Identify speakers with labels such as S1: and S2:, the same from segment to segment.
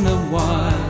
S1: in a while,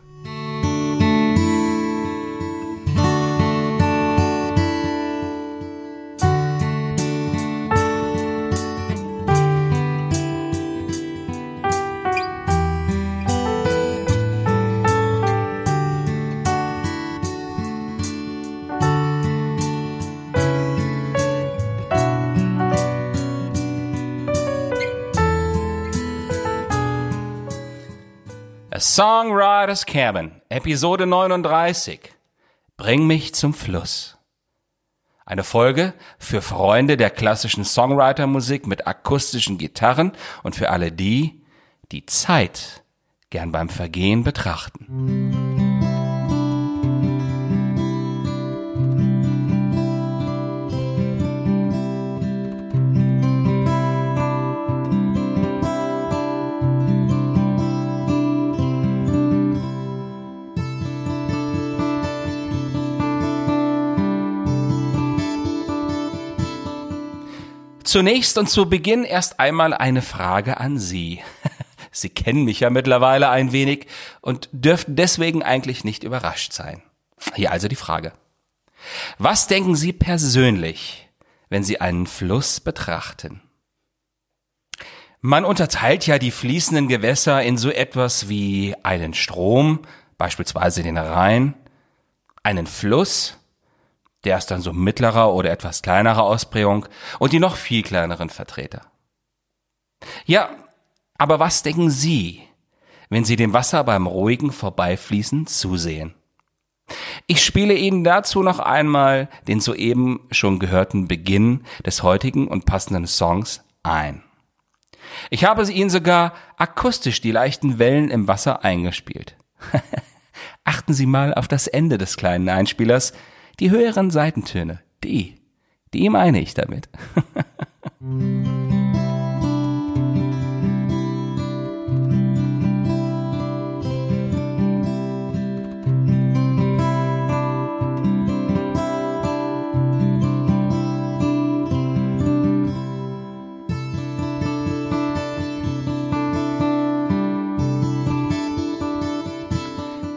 S2: Songwriters Cabin, Episode 39. Bring mich zum Fluss. Eine Folge für Freunde der klassischen Songwriter-Musik mit akustischen Gitarren und für alle die, die Zeit gern beim Vergehen betrachten. Zunächst und zu Beginn erst einmal eine Frage an Sie. Sie kennen mich ja mittlerweile ein wenig und dürften deswegen eigentlich nicht überrascht sein. Hier also die Frage. Was denken Sie persönlich, wenn Sie einen Fluss betrachten? Man unterteilt ja die fließenden Gewässer in so etwas wie einen Strom, beispielsweise den Rhein, einen Fluss, der ist dann so mittlerer oder etwas kleinerer Ausprägung und die noch viel kleineren Vertreter. Ja, aber was denken Sie, wenn Sie dem Wasser beim ruhigen Vorbeifließen zusehen? Ich spiele Ihnen dazu noch einmal den soeben schon gehörten Beginn des heutigen und passenden Songs ein. Ich habe Ihnen sogar akustisch die leichten Wellen im Wasser eingespielt. Achten Sie mal auf das Ende des kleinen Einspielers, die höheren Seitentöne, die, die meine ich damit.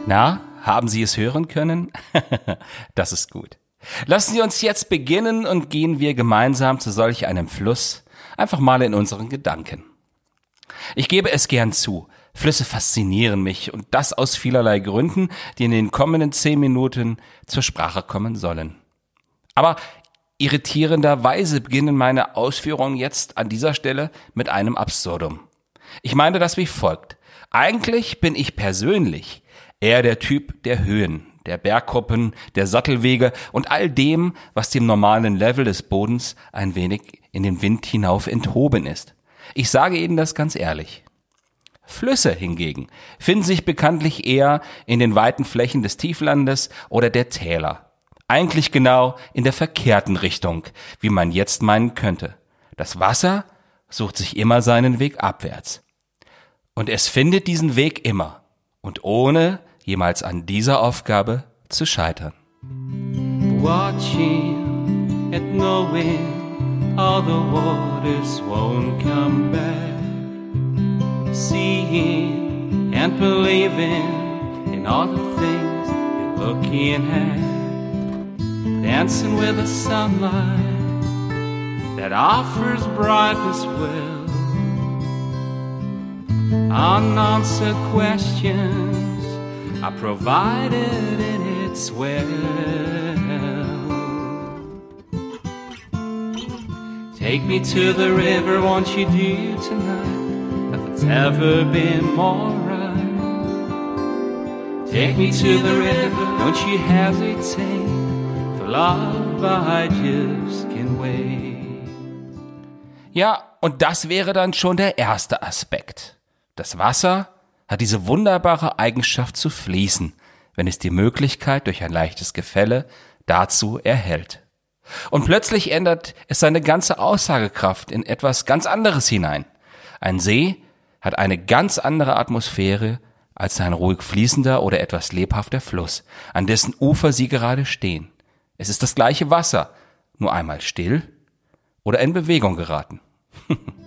S2: Na, haben Sie es hören können? das ist gut. Lassen Sie uns jetzt beginnen und gehen wir gemeinsam zu solch einem Fluss, einfach mal in unseren Gedanken. Ich gebe es gern zu, Flüsse faszinieren mich und das aus vielerlei Gründen, die in den kommenden zehn Minuten zur Sprache kommen sollen. Aber irritierenderweise beginnen meine Ausführungen jetzt an dieser Stelle mit einem Absurdum. Ich meine das wie folgt. Eigentlich bin ich persönlich eher der Typ der Höhen, der Bergkuppen, der Sattelwege und all dem, was dem normalen Level des Bodens ein wenig in den Wind hinauf enthoben ist. Ich sage Ihnen das ganz ehrlich. Flüsse hingegen finden sich bekanntlich eher in den weiten Flächen des Tieflandes oder der Täler. Eigentlich genau in der verkehrten Richtung, wie man jetzt meinen könnte. Das Wasser sucht sich immer seinen Weg abwärts. Und es findet diesen Weg immer und ohne jemals an dieser Aufgabe zu scheitern.
S1: watching and knowing all the waters won't come back. Seeing and believing in all the things you're looking at. Dancing with the sunlight that offers brightest will. Unanswered questions are provided in its well. Take me to the river, won't you do tonight? At the ever been more right. Take me to the river, don't you hesitate. For love, I just can't wait.
S2: Ja, und das wäre dann schon der erste Aspekt. Das Wasser hat diese wunderbare Eigenschaft zu fließen, wenn es die Möglichkeit durch ein leichtes Gefälle dazu erhält. Und plötzlich ändert es seine ganze Aussagekraft in etwas ganz anderes hinein. Ein See hat eine ganz andere Atmosphäre als ein ruhig fließender oder etwas lebhafter Fluss, an dessen Ufer Sie gerade stehen. Es ist das gleiche Wasser, nur einmal still oder in Bewegung geraten.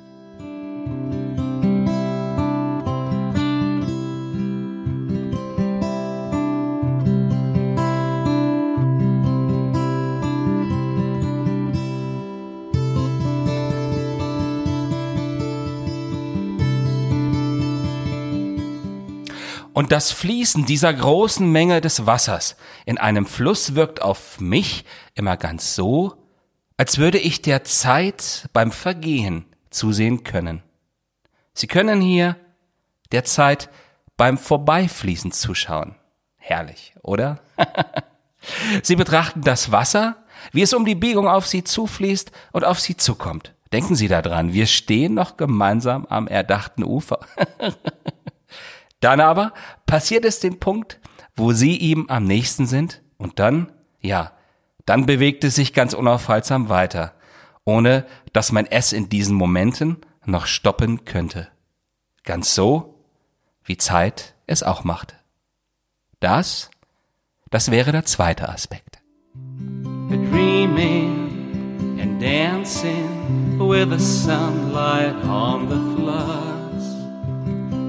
S2: Und das Fließen dieser großen Menge des Wassers in einem Fluss wirkt auf mich immer ganz so, als würde ich der Zeit beim Vergehen zusehen können. Sie können hier der Zeit beim Vorbeifließen zuschauen. Herrlich, oder? Sie betrachten das Wasser, wie es um die Biegung auf Sie zufließt und auf Sie zukommt. Denken Sie daran, wir stehen noch gemeinsam am erdachten Ufer. Dann aber passiert es den Punkt, wo sie ihm am nächsten sind und dann, ja, dann bewegt es sich ganz unaufhaltsam weiter, ohne dass man es in diesen Momenten noch stoppen könnte. Ganz so, wie Zeit es auch macht. Das, das wäre der zweite Aspekt.
S1: Dreaming and dancing with the sunlight on the floods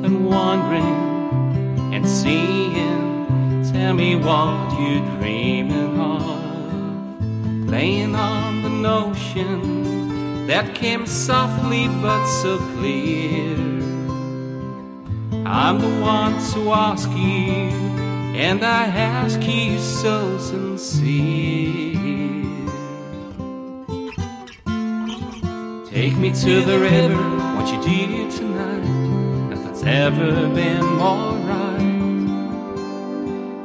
S1: and wandering and seeing. Tell me what you're dreaming of. Playing on the notion that came softly but so clear. I'm the one to ask you, and I ask you so sincere. Take me to the river, what you do tonight, nothing's ever been more right.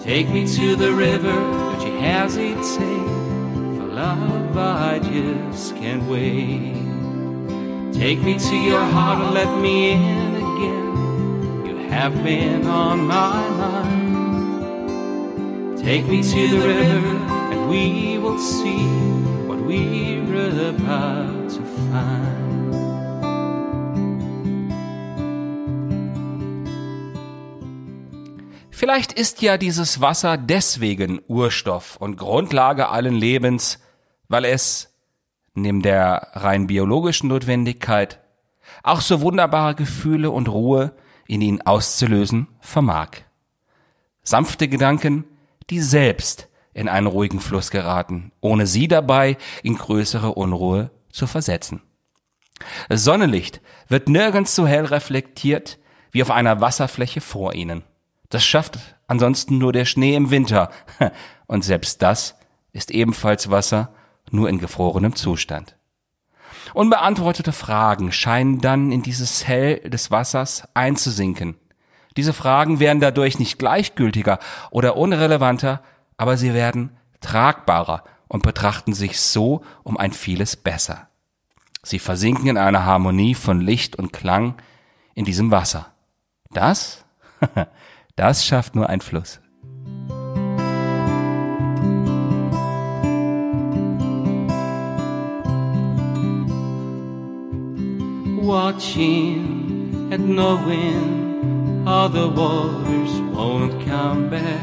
S1: Take me to the river, don't you hesitate, for love I just can't wait. Take me to your heart and let me in again, you have been on my mind. Take me to the river, and we will see what we're about to find.
S2: Vielleicht ist ja dieses Wasser deswegen Urstoff und Grundlage allen Lebens, weil es, neben der rein biologischen Notwendigkeit, auch so wunderbare Gefühle und Ruhe in ihnen auszulösen vermag. Sanfte Gedanken, die selbst in einen ruhigen Fluss geraten, ohne sie dabei in größere Unruhe zu versetzen. Sonnenlicht wird nirgends so hell reflektiert wie auf einer Wasserfläche vor ihnen. Das schafft ansonsten nur der Schnee im Winter. Und selbst das ist ebenfalls Wasser, nur in gefrorenem Zustand. Unbeantwortete Fragen scheinen dann in dieses Hell des Wassers einzusinken. Diese Fragen werden dadurch nicht gleichgültiger oder unrelevanter, aber sie werden tragbarer und betrachten sich so um ein vieles besser. Sie versinken in einer Harmonie von Licht und Klang in diesem Wasser. Das, das schafft nur ein Fluss.
S1: watching and knowing all the waters won't come back.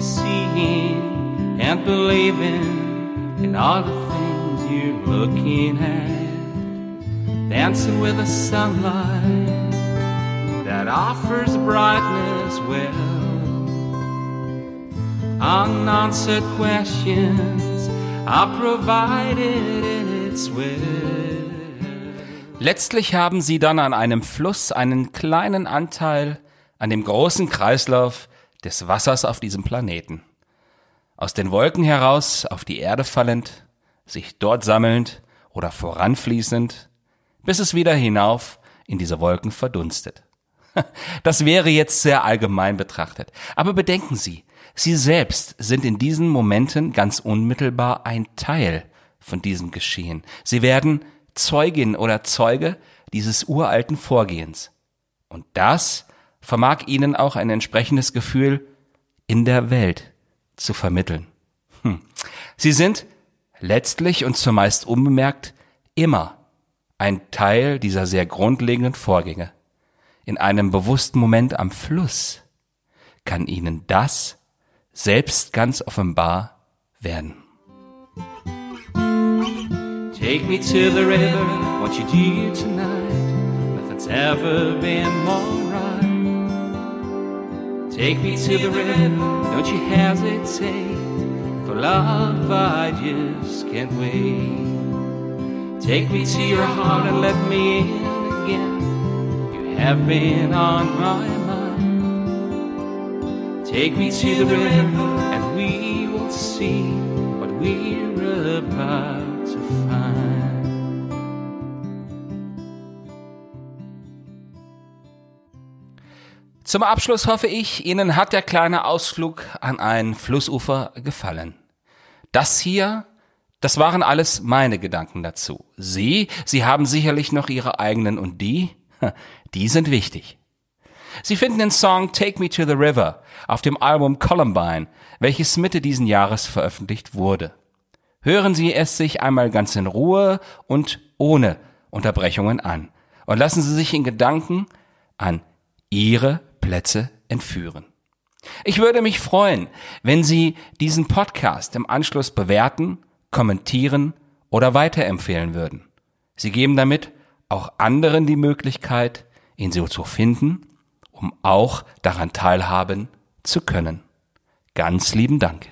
S1: Seeing and believing in all the things you're looking at. Dancing with the sunlight offers brightness well. Unanswered questions are provided in its will.
S2: Letztlich haben sie dann an einem Fluss einen kleinen Anteil an dem großen Kreislauf des Wassers auf diesem Planeten. Aus den Wolken heraus auf die Erde fallend, sich dort sammelnd oder voranfließend, bis es wieder hinauf in diese Wolken verdunstet. Das wäre jetzt sehr allgemein betrachtet. Aber bedenken Sie, Sie selbst sind in diesen Momenten ganz unmittelbar ein Teil von diesem Geschehen. Sie werden Zeugin oder Zeuge dieses uralten Vorgehens. Und das vermag Ihnen auch ein entsprechendes Gefühl in der Welt zu vermitteln. Hm. Sie sind letztlich und zumeist unbemerkt immer ein Teil dieser sehr grundlegenden Vorgänge. In einem bewussten Moment am Fluss kann Ihnen das selbst ganz offenbar werden.
S1: Take me to the river, what you do tonight. Nothing's ever been more right. Take me to the river, don't you hesitate. For love, I just can't wait. Take me to your heart and let me in again. Have been on my mind. Take me to the river, and we will see what we're about to find.
S2: Zum Abschluss hoffe ich, Ihnen hat der kleine Ausflug an ein Flussufer gefallen. Das hier, das waren alles meine Gedanken dazu. Sie, Sie haben sicherlich noch Ihre eigenen und die, die sind wichtig. Sie finden den Song Take Me to the River auf dem Album Columbine, welches Mitte diesen Jahres veröffentlicht wurde. Hören Sie es sich einmal ganz in Ruhe und ohne Unterbrechungen an und lassen Sie sich in Gedanken an Ihre Plätze entführen. Ich würde mich freuen, wenn Sie diesen Podcast im Anschluss bewerten, kommentieren oder weiterempfehlen würden. Sie geben damit auch anderen die Möglichkeit, ihn so zu finden, um auch daran teilhaben zu können. Ganz lieben Dank.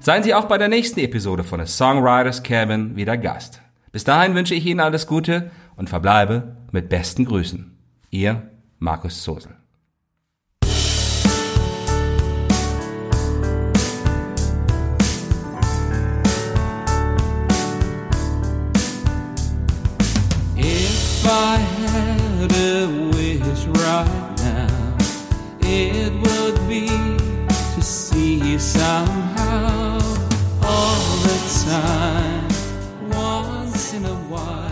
S2: Seien Sie auch bei der nächsten Episode von The Songwriters Cabin wieder Gast. Bis dahin wünsche ich Ihnen alles Gute und verbleibe mit besten Grüßen. Ihr Markus Zosel.
S1: I had a wish right now, it would be to see you somehow all the time, once in a while.